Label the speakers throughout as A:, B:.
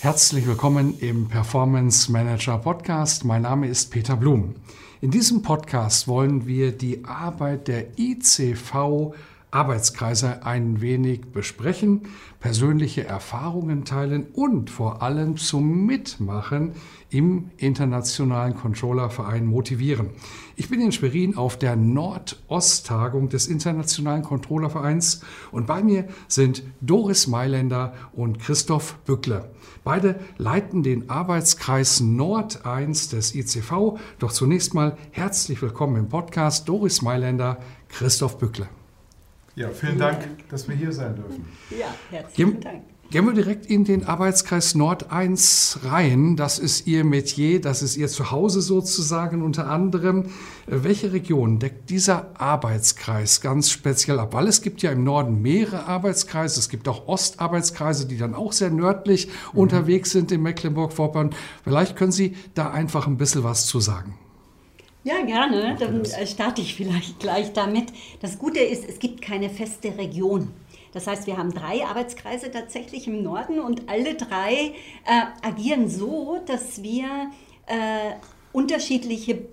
A: Herzlich willkommen im Performance Manager Podcast. Mein Name ist Peter Blum. In diesem Podcast wollen wir die Arbeit der ICV Arbeitskreise ein wenig besprechen, persönliche Erfahrungen teilen und vor allem zum Mitmachen im Internationalen Controllerverein motivieren. Ich bin in Schwerin auf der Nordost-Tagung des Internationalen Controllervereins und bei mir sind Doris Mailänder und Christoph Bückle. Beide leiten den Arbeitskreis Nord 1 des ICV. Doch zunächst mal herzlich willkommen im Podcast Doris Mailänder, Christoph Bückle.
B: Ja, vielen Dank, dass wir hier sein dürfen.
C: Ja, herzlichen Dank.
A: Gehen wir direkt in den Arbeitskreis Nord 1 rein. Das ist Ihr Metier, das ist Ihr Zuhause sozusagen unter anderem. Welche Region deckt dieser Arbeitskreis ganz speziell ab? Weil es gibt ja im Norden mehrere Arbeitskreise. Es gibt auch Ostarbeitskreise, die dann auch sehr nördlich mhm. unterwegs sind in Mecklenburg-Vorpommern. Vielleicht können Sie da einfach ein bisschen was zu sagen.
C: Ja, gerne. Dann äh, starte ich vielleicht gleich damit. Das Gute ist, es gibt keine feste Region. Das heißt, wir haben drei Arbeitskreise tatsächlich im Norden und alle drei äh, agieren so, dass wir äh, unterschiedliche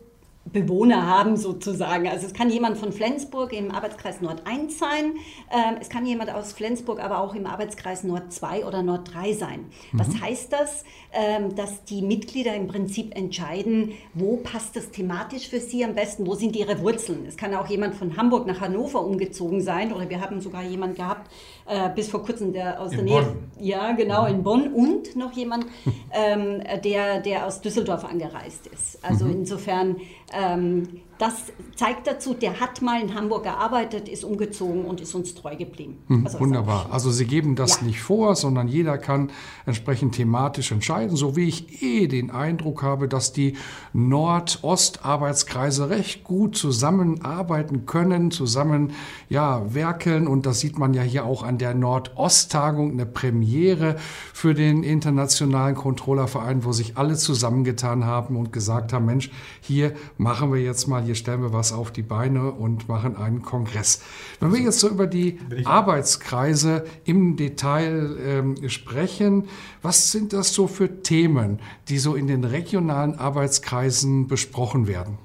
C: Bewohner haben sozusagen. Also es kann jemand von Flensburg im Arbeitskreis Nord 1 sein, ähm, es kann jemand aus Flensburg aber auch im Arbeitskreis Nord 2 oder Nord 3 sein. Mhm. Was heißt das? Ähm, dass die Mitglieder im Prinzip entscheiden, wo passt das thematisch für sie am besten, wo sind ihre Wurzeln. Es kann auch jemand von Hamburg nach Hannover umgezogen sein oder wir haben sogar jemanden gehabt, äh, bis vor kurzem der aus in der Nähe, Bonn. ja genau, in Bonn und noch jemand, ähm, der, der aus Düsseldorf angereist ist. Also mhm. insofern ähm, das zeigt dazu, der hat mal in Hamburg gearbeitet, ist umgezogen und ist uns treu geblieben.
A: Hm, also wunderbar. Also Sie geben das ja. nicht vor, sondern jeder kann entsprechend thematisch entscheiden, so wie ich eh den Eindruck habe, dass die Nord-Ost-Arbeitskreise recht gut zusammenarbeiten können, zusammen ja, werkeln. Und das sieht man ja hier auch an der Nord-Ost-Tagung, eine Premiere für den Internationalen Controllerverein, wo sich alle zusammengetan haben und gesagt haben, Mensch, hier machen wir jetzt mal hier stellen wir was auf die Beine und machen einen Kongress. Wenn wir jetzt so über die Arbeitskreise im Detail ähm, sprechen, was sind das so für Themen, die so in den regionalen Arbeitskreisen besprochen werden?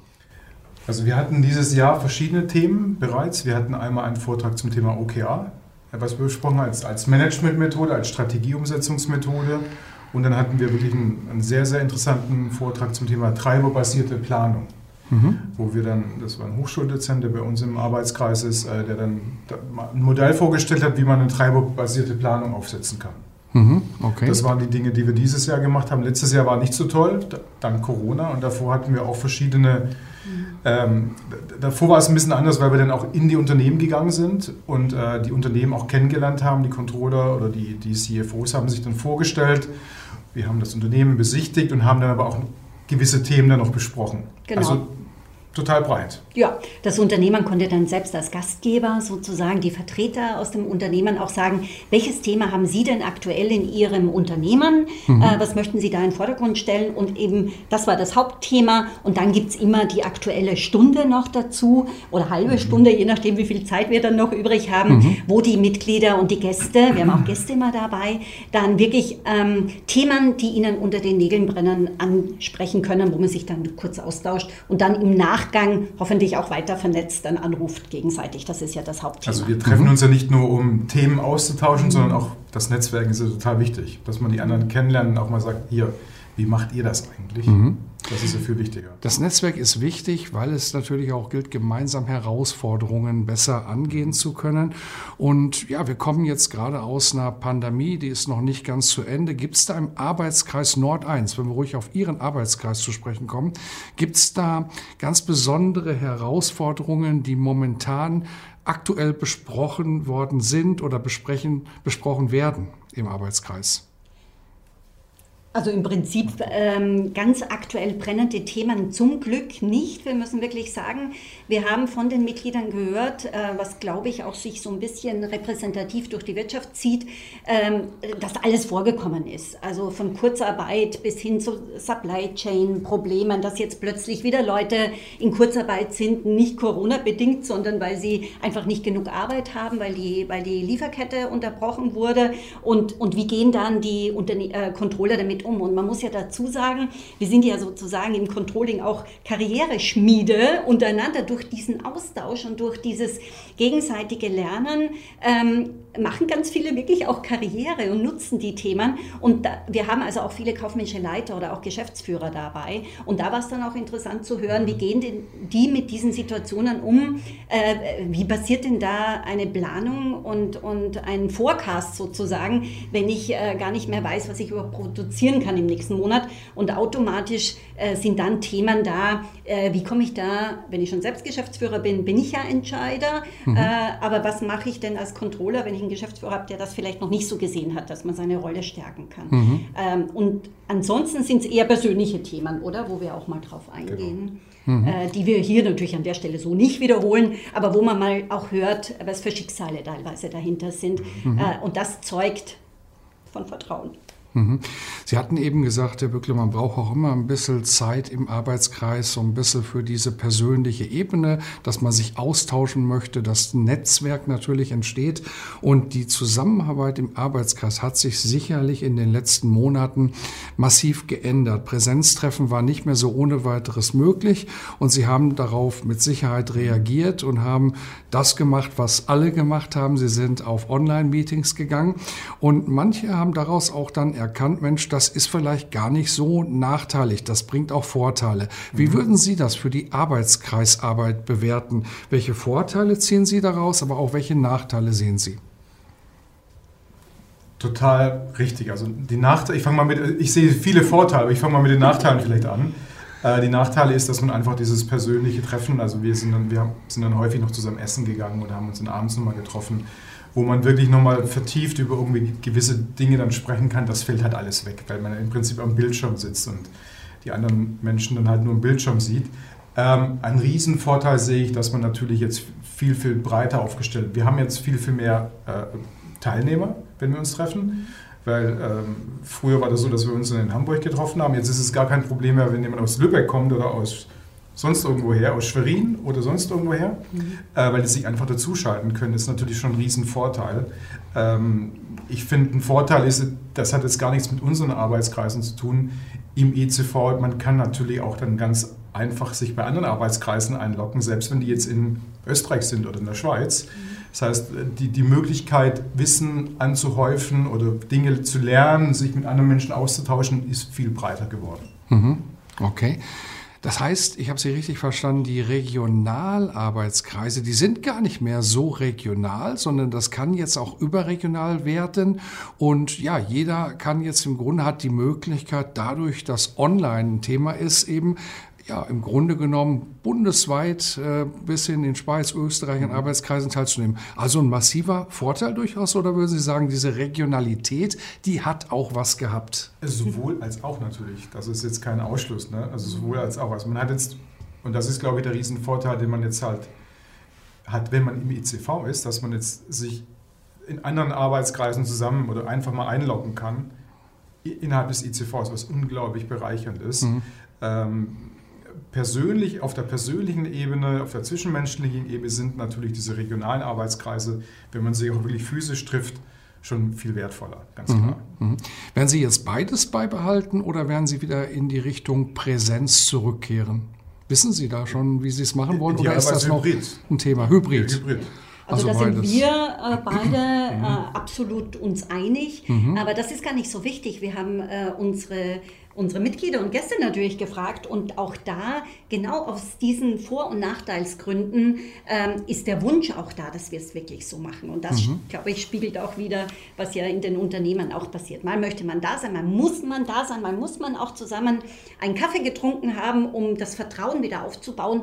B: Also wir hatten dieses Jahr verschiedene Themen bereits. Wir hatten einmal einen Vortrag zum Thema OKR, was wir besprochen als, als Managementmethode, als Strategieumsetzungsmethode. Und dann hatten wir wirklich einen, einen sehr, sehr interessanten Vortrag zum Thema treiberbasierte Planung mhm. wo wir dann, das war ein Hochschuldozent, der bei uns im Arbeitskreis ist, äh, der dann ein Modell vorgestellt hat, wie man eine treiberbasierte Planung aufsetzen kann. Mhm, okay. Das waren die Dinge, die wir dieses Jahr gemacht haben. Letztes Jahr war nicht so toll, dank Corona. Und davor hatten wir auch verschiedene. Ähm, davor war es ein bisschen anders, weil wir dann auch in die Unternehmen gegangen sind und äh, die Unternehmen auch kennengelernt haben. Die Controller oder die, die CFOs haben sich dann vorgestellt. Wir haben das Unternehmen besichtigt und haben dann aber auch gewisse Themen dann noch besprochen. Genau. Also total breit.
C: Ja, das Unternehmen konnte dann selbst als Gastgeber sozusagen die Vertreter aus dem Unternehmen auch sagen, welches Thema haben Sie denn aktuell in Ihrem Unternehmen? Mhm. Äh, was möchten Sie da in den Vordergrund stellen? Und eben, das war das Hauptthema. Und dann gibt es immer die aktuelle Stunde noch dazu oder halbe mhm. Stunde, je nachdem, wie viel Zeit wir dann noch übrig haben, mhm. wo die Mitglieder und die Gäste, wir haben auch Gäste immer dabei, dann wirklich ähm, Themen, die Ihnen unter den Nägeln brennen, ansprechen können, wo man sich dann kurz austauscht und dann im Nachhinein Nachgang hoffentlich auch weiter vernetzt dann anruft gegenseitig. Das ist ja das Hauptthema.
B: Also wir treffen uns ja nicht nur, um Themen auszutauschen, mhm. sondern auch das Netzwerken ist ja total wichtig, dass man die anderen kennenlernt und auch mal sagt, hier, wie macht ihr das eigentlich? Mhm. Das ist ja viel wichtiger.
A: Das Netzwerk ist wichtig, weil es natürlich auch gilt, gemeinsam Herausforderungen besser angehen zu können. Und ja, wir kommen jetzt gerade aus einer Pandemie, die ist noch nicht ganz zu Ende. Gibt es da im Arbeitskreis Nord 1, wenn wir ruhig auf Ihren Arbeitskreis zu sprechen kommen, gibt es da ganz besondere Herausforderungen, die momentan aktuell besprochen worden sind oder besprechen, besprochen werden im Arbeitskreis?
C: Also im Prinzip ähm, ganz aktuell brennende Themen zum Glück nicht. Wir müssen wirklich sagen, wir haben von den Mitgliedern gehört, äh, was glaube ich auch sich so ein bisschen repräsentativ durch die Wirtschaft zieht, ähm, dass alles vorgekommen ist. Also von Kurzarbeit bis hin zu Supply Chain Problemen, dass jetzt plötzlich wieder Leute in Kurzarbeit sind, nicht Corona bedingt, sondern weil sie einfach nicht genug Arbeit haben, weil die, weil die Lieferkette unterbrochen wurde. Und, und wie gehen dann die Unterne äh, Controller damit damit um? Und man muss ja dazu sagen, wir sind ja sozusagen im Controlling auch Karriereschmiede untereinander durch diesen Austausch und durch dieses gegenseitige Lernen. Ähm, machen ganz viele wirklich auch Karriere und nutzen die Themen. Und da, wir haben also auch viele kaufmännische Leiter oder auch Geschäftsführer dabei. Und da war es dann auch interessant zu hören, wie gehen denn die mit diesen Situationen um? Äh, wie passiert denn da eine Planung und, und ein Forecast sozusagen, wenn ich äh, gar nicht mehr weiß, was ich überhaupt produzieren kann im nächsten Monat? Und automatisch äh, sind dann Themen da, äh, wie komme ich da, wenn ich schon selbst Geschäftsführer bin, bin ich ja Entscheider. Mhm. Äh, aber was mache ich denn als Controller, wenn ich einen Geschäftsführer habe, der das vielleicht noch nicht so gesehen hat, dass man seine Rolle stärken kann. Mhm. Ähm, und ansonsten sind es eher persönliche Themen, oder? Wo wir auch mal drauf eingehen. Genau. Mhm. Äh, die wir hier natürlich an der Stelle so nicht wiederholen, aber wo man mal auch hört, was für Schicksale teilweise dahinter sind. Mhm. Äh, und das zeugt von Vertrauen.
A: Mhm. Sie hatten eben gesagt, Herr Bückle, man braucht auch immer ein bisschen Zeit im Arbeitskreis, so ein bisschen für diese persönliche Ebene, dass man sich austauschen möchte, dass ein Netzwerk natürlich entsteht. Und die Zusammenarbeit im Arbeitskreis hat sich sicherlich in den letzten Monaten massiv geändert. Präsenztreffen war nicht mehr so ohne weiteres möglich und Sie haben darauf mit Sicherheit reagiert und haben das gemacht, was alle gemacht haben. Sie sind auf Online-Meetings gegangen und manche haben daraus auch dann erkannt, Mensch, das ist vielleicht gar nicht so nachteilig, das bringt auch Vorteile. Wie mhm. würden Sie das für die Arbeitskreisarbeit bewerten? Welche Vorteile ziehen Sie daraus, aber auch welche Nachteile sehen Sie?
B: Total richtig. Also die Nachteile, ich fange mal mit, ich sehe viele Vorteile, aber ich fange mal mit den Nachteilen vielleicht an. Äh, die Nachteile ist, dass man einfach dieses persönliche Treffen, also wir sind dann, wir sind dann häufig noch zusammen essen gegangen oder haben uns dann abends nochmal getroffen wo man wirklich nochmal vertieft über irgendwie gewisse Dinge dann sprechen kann, das fällt halt alles weg, weil man im Prinzip am Bildschirm sitzt und die anderen Menschen dann halt nur im Bildschirm sieht. Ähm, ein Riesenvorteil sehe ich, dass man natürlich jetzt viel, viel breiter aufgestellt Wir haben jetzt viel, viel mehr äh, Teilnehmer, wenn wir uns treffen. Weil ähm, früher war das so, dass wir uns in Hamburg getroffen haben. Jetzt ist es gar kein Problem mehr, wenn jemand aus Lübeck kommt oder aus sonst irgendwo her, aus Schwerin oder sonst irgendwo her, mhm. äh, weil sie sich einfach dazuschalten können, ist natürlich schon ein Riesenvorteil. Ähm, ich finde, ein Vorteil ist, das hat jetzt gar nichts mit unseren Arbeitskreisen zu tun. Im ECV, man kann natürlich auch dann ganz einfach sich bei anderen Arbeitskreisen einloggen, selbst wenn die jetzt in Österreich sind oder in der Schweiz. Mhm. Das heißt, die, die Möglichkeit, Wissen anzuhäufen oder Dinge zu lernen, sich mit anderen Menschen auszutauschen, ist viel breiter geworden.
A: Mhm. Okay. Das heißt, ich habe Sie richtig verstanden, die Regionalarbeitskreise, die sind gar nicht mehr so regional, sondern das kann jetzt auch überregional werden. Und ja, jeder kann jetzt im Grunde hat die Möglichkeit, dadurch, dass online ein Thema ist, eben ja, im Grunde genommen bundesweit äh, bis in den Schweiz, Österreich in Arbeitskreisen teilzunehmen. Also ein massiver Vorteil durchaus, oder würden Sie sagen, diese Regionalität, die hat auch was gehabt?
B: Sowohl als auch natürlich. Das ist jetzt kein Ausschluss. Ne? Also sowohl als auch. Also man hat jetzt, und das ist, glaube ich, der Riesenvorteil, den man jetzt halt hat, wenn man im ICV ist, dass man jetzt sich in anderen Arbeitskreisen zusammen oder einfach mal einloggen kann innerhalb des ICVs, was unglaublich bereichernd ist. Mhm. Ähm, persönlich, auf der persönlichen Ebene, auf der zwischenmenschlichen Ebene sind natürlich diese regionalen Arbeitskreise, wenn man sie auch wirklich physisch trifft, schon viel wertvoller, ganz mhm, klar.
A: Mhm. Werden Sie jetzt beides beibehalten oder werden Sie wieder in die Richtung Präsenz zurückkehren? Wissen Sie da schon, wie Sie es machen wollen?
B: oder ist das noch
A: ein Thema? Hybrid. Hybrid.
C: Also, also da sind wir äh, beide äh, absolut uns einig. Mhm. Aber das ist gar nicht so wichtig. Wir haben äh, unsere unsere Mitglieder und Gäste natürlich gefragt und auch da, genau aus diesen Vor- und Nachteilsgründen, ähm, ist der Wunsch auch da, dass wir es wirklich so machen. Und das, mhm. glaube ich, spiegelt auch wieder, was ja in den Unternehmen auch passiert. Mal möchte man da sein, mal muss man da sein, mal muss man auch zusammen einen Kaffee getrunken haben, um das Vertrauen wieder aufzubauen.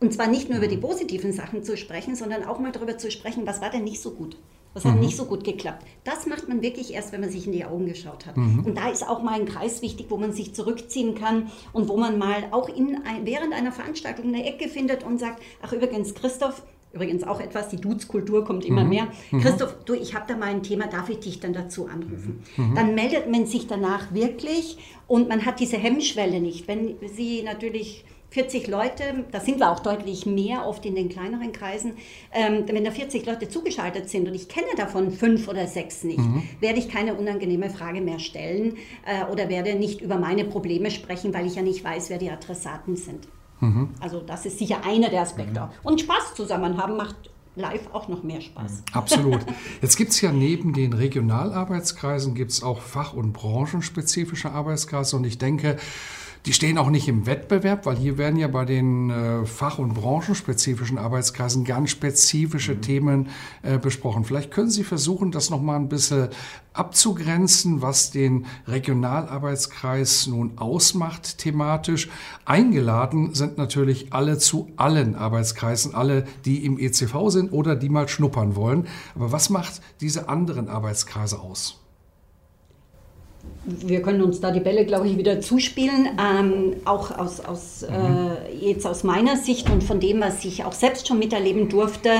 C: Und zwar nicht nur über die mhm. positiven Sachen zu sprechen, sondern auch mal darüber zu sprechen, was war denn nicht so gut. Hat mhm. nicht so gut geklappt. Das macht man wirklich erst, wenn man sich in die Augen geschaut hat. Mhm. Und da ist auch mal ein Kreis wichtig, wo man sich zurückziehen kann und wo man mal auch in ein, während einer Veranstaltung eine Ecke findet und sagt, ach übrigens, Christoph, übrigens auch etwas, die Dudes-Kultur kommt immer mhm. mehr. Mhm. Christoph, du, ich habe da mal ein Thema, darf ich dich dann dazu anrufen? Mhm. Dann meldet man sich danach wirklich und man hat diese Hemmschwelle nicht. Wenn Sie natürlich 40 Leute, da sind wir auch deutlich mehr, oft in den kleineren Kreisen, ähm, wenn da 40 Leute zugeschaltet sind und ich kenne davon fünf oder sechs nicht, mhm. werde ich keine unangenehme Frage mehr stellen äh, oder werde nicht über meine Probleme sprechen, weil ich ja nicht weiß, wer die Adressaten sind. Mhm. Also das ist sicher einer der Aspekte. Mhm. Und Spaß zusammen haben macht live auch noch mehr Spaß. Mhm.
A: Absolut. Jetzt gibt es ja neben den Regionalarbeitskreisen gibt es auch fach- und branchenspezifische Arbeitskreise und ich denke, die stehen auch nicht im Wettbewerb, weil hier werden ja bei den äh, fach- und branchenspezifischen Arbeitskreisen ganz spezifische mhm. Themen äh, besprochen. Vielleicht können Sie versuchen, das nochmal ein bisschen abzugrenzen, was den Regionalarbeitskreis nun ausmacht thematisch. Eingeladen sind natürlich alle zu allen Arbeitskreisen, alle, die im ECV sind oder die mal schnuppern wollen. Aber was macht diese anderen Arbeitskreise aus?
C: Wir können uns da die Bälle, glaube ich, wieder zuspielen. Ähm, auch aus, aus, mhm. äh, jetzt aus meiner Sicht und von dem, was ich auch selbst schon miterleben durfte,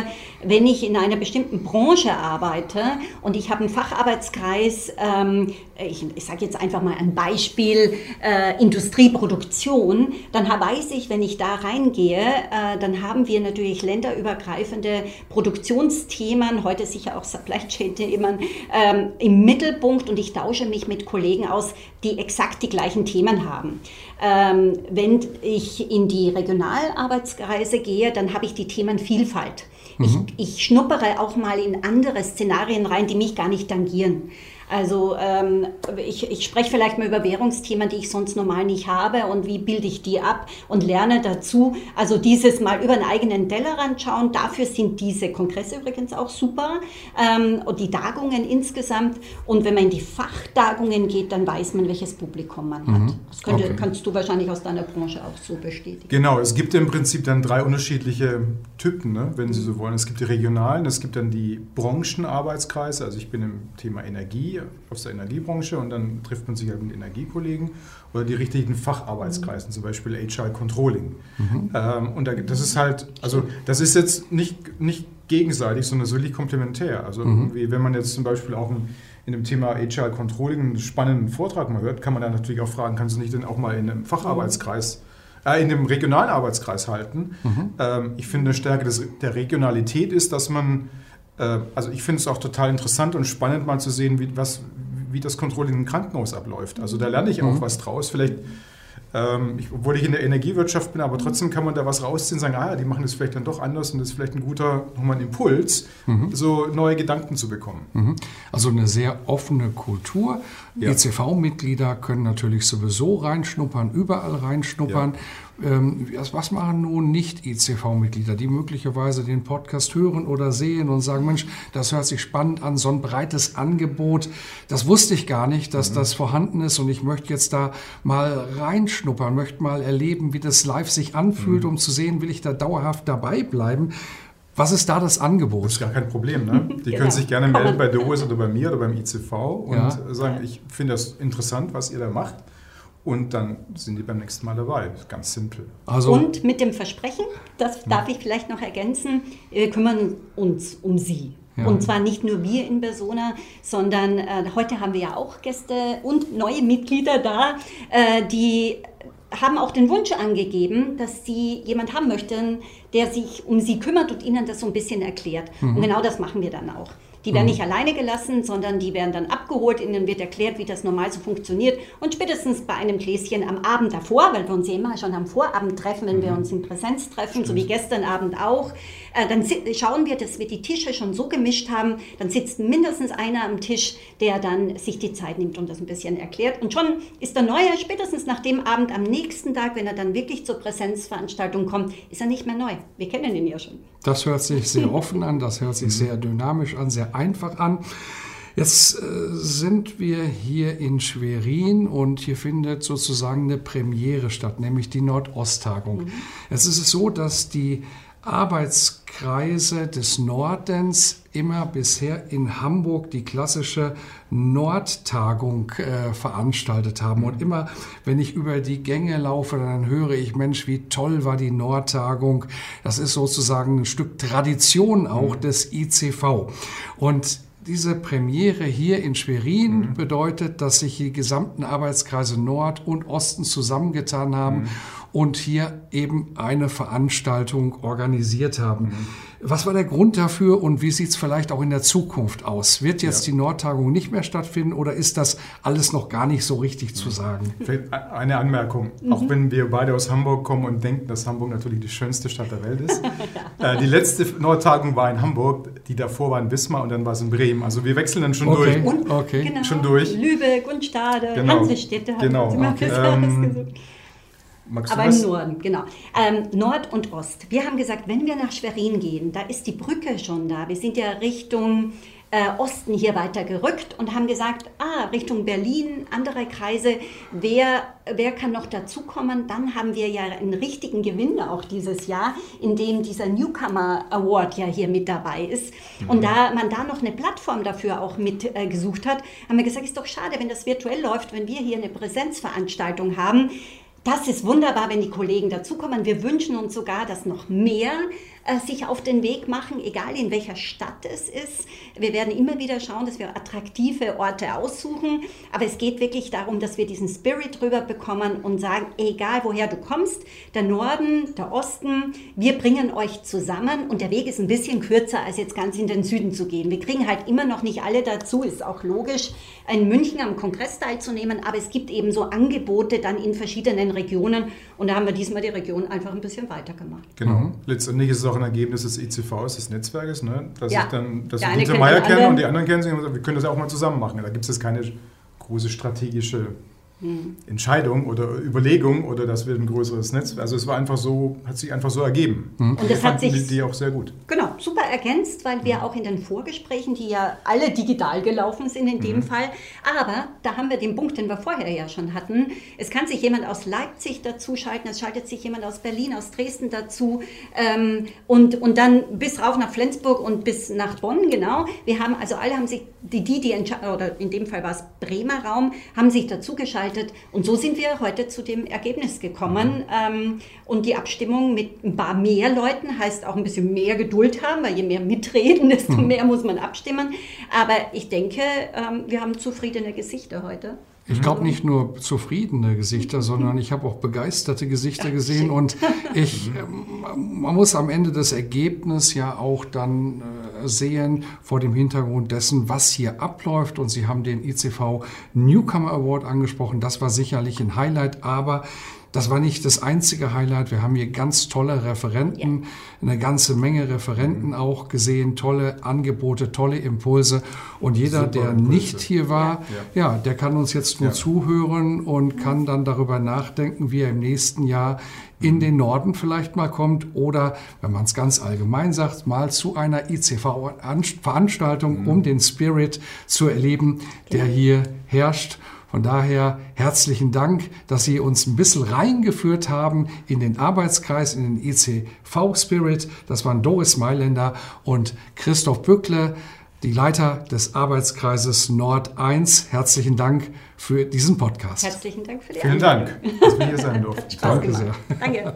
C: wenn ich in einer bestimmten Branche arbeite und ich habe einen Facharbeitskreis, ähm, ich, ich sage jetzt einfach mal ein Beispiel, äh, Industrieproduktion, dann weiß ich, wenn ich da reingehe, äh, dann haben wir natürlich länderübergreifende Produktionsthemen, heute sicher auch Supply Chain-Themen ähm, im Mittelpunkt und ich tausche mich mit Kollegen aus, die exakt die gleichen Themen haben. Ähm, wenn ich in die Regionalarbeitskreise gehe, dann habe ich die Themenvielfalt. Mhm. Ich, ich schnuppere auch mal in andere Szenarien rein, die mich gar nicht tangieren. Also ähm, ich, ich spreche vielleicht mal über Währungsthemen, die ich sonst normal nicht habe und wie bilde ich die ab und lerne dazu. Also dieses mal über einen eigenen Tellerrand schauen, dafür sind diese Kongresse übrigens auch super ähm, und die Tagungen insgesamt. Und wenn man in die Fachtagungen geht, dann weiß man, welches Publikum man hat. Mhm. Das könnte, okay. kannst du wahrscheinlich aus deiner Branche auch so bestätigen.
B: Genau, es gibt im Prinzip dann drei unterschiedliche Typen, ne, wenn Sie so wollen. Es gibt die regionalen, es gibt dann die Branchenarbeitskreise. Also ich bin im Thema Energie aus der Energiebranche und dann trifft man sich halt mit Energiekollegen oder die richtigen Facharbeitskreisen, zum Beispiel HR Controlling. Mhm. Ähm, und da, das ist halt, also das ist jetzt nicht, nicht gegenseitig, sondern so wirklich komplementär. Also mhm. wenn man jetzt zum Beispiel auch in, in dem Thema HR Controlling einen spannenden Vortrag mal hört, kann man dann natürlich auch fragen, kannst du nicht denn auch mal in einem Facharbeitskreis äh, in dem regionalen Arbeitskreis halten. Mhm. Ähm, ich finde, eine Stärke des, der Regionalität ist, dass man also ich finde es auch total interessant und spannend mal zu sehen, wie, was, wie das Controlling im Krankenhaus abläuft. Also da lerne ich auch mhm. was draus. Vielleicht ähm, ich, obwohl ich in der Energiewirtschaft bin, aber trotzdem kann man da was rausziehen und sagen, ah ja, die machen das vielleicht dann doch anders und das ist vielleicht ein guter nochmal ein Impuls, mhm. so neue Gedanken zu bekommen.
A: Mhm. Also eine sehr offene Kultur. Ja. ECV-Mitglieder können natürlich sowieso reinschnuppern, überall reinschnuppern. Ja. Ähm, was machen nun nicht ECV-Mitglieder, die möglicherweise den Podcast hören oder sehen und sagen, Mensch, das hört sich spannend an, so ein breites Angebot, das wusste ich gar nicht, dass mhm. das vorhanden ist und ich möchte jetzt da mal reinschnuppern, möchte mal erleben, wie das live sich anfühlt, mhm. um zu sehen, will ich da dauerhaft dabei bleiben. Was ist da das Angebot? Das
B: ist gar kein Problem. Ne? Die genau. können sich gerne melden bei der OS oder bei mir oder beim ICV und ja. sagen, ich finde das interessant, was ihr da macht. Und dann sind die beim nächsten Mal dabei. Ganz simpel.
C: Also und mit dem Versprechen, das darf ich vielleicht noch ergänzen, wir kümmern uns um Sie. Ja. Und zwar nicht nur wir in Persona, sondern äh, heute haben wir ja auch Gäste und neue Mitglieder da, äh, die haben auch den Wunsch angegeben, dass sie jemand haben möchten, der sich um sie kümmert und ihnen das so ein bisschen erklärt. Mhm. Und genau das machen wir dann auch. Die werden mhm. nicht alleine gelassen, sondern die werden dann abgeholt, ihnen wird erklärt, wie das normal so funktioniert. Und spätestens bei einem Gläschen am Abend davor, weil wir uns ja immer schon am Vorabend treffen, wenn mhm. wir uns in Präsenz treffen, Stimmt. so wie gestern Abend auch, äh, dann schauen wir, dass wir die Tische schon so gemischt haben, dann sitzt mindestens einer am Tisch, der dann sich die Zeit nimmt und das ein bisschen erklärt. Und schon ist der Neue, spätestens nach dem Abend am nächsten Tag, wenn er dann wirklich zur Präsenzveranstaltung kommt, ist er nicht mehr neu. Wir kennen ihn ja schon.
A: Das hört sich sehr offen an, das hört sich sehr dynamisch an, sehr einfach an. Jetzt äh, sind wir hier in Schwerin und hier findet sozusagen eine Premiere statt, nämlich die Nordosttagung. Mhm. Jetzt ist es so, dass die Arbeitskreise des Nordens immer bisher in Hamburg die klassische Nordtagung äh, veranstaltet haben. Und immer, wenn ich über die Gänge laufe, dann höre ich, Mensch, wie toll war die Nordtagung. Das ist sozusagen ein Stück Tradition auch mhm. des ICV. Und diese Premiere hier in Schwerin mhm. bedeutet, dass sich die gesamten Arbeitskreise Nord und Osten zusammengetan haben. Mhm und hier eben eine Veranstaltung organisiert haben. Mhm. Was war der Grund dafür und wie sieht es vielleicht auch in der Zukunft aus? Wird jetzt ja. die Nordtagung nicht mehr stattfinden oder ist das alles noch gar nicht so richtig zu sagen?
B: Eine Anmerkung, mhm. auch wenn wir beide aus Hamburg kommen und denken, dass Hamburg natürlich die schönste Stadt der Welt ist. ja. Äh, die letzte Nordtagung war in Hamburg, die davor war in Wismar und dann war es in Bremen. Also wir wechseln dann schon
A: okay.
B: durch.
A: Und, okay.
C: Genau,
B: schon durch.
C: Lübeck und Stade,
B: genau.
C: Hansestädte.
B: Genau.
C: Okay. Ähm, Magst Aber im Norden, genau. Ähm, Nord und Ost. Wir haben gesagt, wenn wir nach Schwerin gehen, da ist die Brücke schon da. Wir sind ja Richtung äh, Osten hier weiter gerückt und haben gesagt, ah, Richtung Berlin, andere Kreise, wer, wer kann noch dazukommen? Dann haben wir ja einen richtigen Gewinn auch dieses Jahr, in dem dieser Newcomer Award ja hier mit dabei ist. Mhm. Und da man da noch eine Plattform dafür auch mit äh, gesucht hat, haben wir gesagt, ist doch schade, wenn das virtuell läuft, wenn wir hier eine Präsenzveranstaltung haben. Das ist wunderbar, wenn die Kollegen dazukommen. Wir wünschen uns sogar, dass noch mehr sich auf den Weg machen, egal in welcher Stadt es ist. Wir werden immer wieder schauen, dass wir attraktive Orte aussuchen, aber es geht wirklich darum, dass wir diesen Spirit drüber bekommen und sagen, egal woher du kommst, der Norden, der Osten, wir bringen euch zusammen und der Weg ist ein bisschen kürzer, als jetzt ganz in den Süden zu gehen. Wir kriegen halt immer noch nicht alle dazu, ist auch logisch, in München am Kongress teilzunehmen, aber es gibt eben so Angebote dann in verschiedenen Regionen und da haben wir diesmal die Region einfach ein bisschen weitergemacht.
B: Genau. Mhm. Letztendlich ist es auch ein Ergebnis des ICVs, des Netzwerkes, ne? dass ja. ich dann, dass wir Dieter Meier kennen und die anderen kennen sich und wir können das ja auch mal zusammen machen. Da gibt es jetzt keine große strategische Entscheidung oder Überlegung oder das wird ein größeres Netz. Also es war einfach so, hat sich einfach so ergeben.
C: Mhm. Und das hat sich
B: die, auch sehr gut.
C: Genau, super ergänzt, weil wir mhm. auch in den Vorgesprächen, die ja alle digital gelaufen sind in dem mhm. Fall, aber da haben wir den Punkt, den wir vorher ja schon hatten. Es kann sich jemand aus Leipzig dazuschalten, es schaltet sich jemand aus Berlin, aus Dresden dazu ähm, und, und dann bis rauf nach Flensburg und bis nach Bonn, genau. Wir haben, also alle haben sich, die, die, die oder in dem Fall war es Bremer Raum, haben sich dazugeschaltet gestaltet. Und so sind wir heute zu dem Ergebnis gekommen. Mhm. Ähm, und die Abstimmung mit ein paar mehr Leuten heißt auch ein bisschen mehr Geduld haben, weil je mehr mitreden, desto mhm. mehr muss man abstimmen. Aber ich denke, ähm, wir haben zufriedene Gesichter heute.
A: Ich glaube nicht nur zufriedene Gesichter, sondern ich habe auch begeisterte Gesichter gesehen und ich, ähm, man muss am Ende des Ergebnisses ja auch dann äh, sehen vor dem Hintergrund dessen, was hier abläuft. Und Sie haben den ICV Newcomer Award angesprochen, das war sicherlich ein Highlight, aber das war nicht das einzige Highlight. Wir haben hier ganz tolle Referenten, ja. eine ganze Menge Referenten auch gesehen, tolle Angebote, tolle Impulse. Und jeder, Super der Impulse. nicht hier war, ja. ja. der kann uns jetzt nur ja. zuhören und kann dann darüber nachdenken, wie er im nächsten Jahr in den Norden vielleicht mal kommt oder, wenn man es ganz allgemein sagt, mal zu einer ICV-Veranstaltung, mhm. um den Spirit zu erleben, der hier herrscht. Von daher herzlichen Dank, dass Sie uns ein bisschen reingeführt haben in den Arbeitskreis, in den ICV Spirit. Das waren Doris Mailänder und Christoph Bückle, die Leiter des Arbeitskreises Nord 1. Herzlichen Dank für diesen Podcast.
C: Herzlichen Dank für die
B: Vielen Dank, dass wir hier sein durften.
C: Danke sehr. Danke.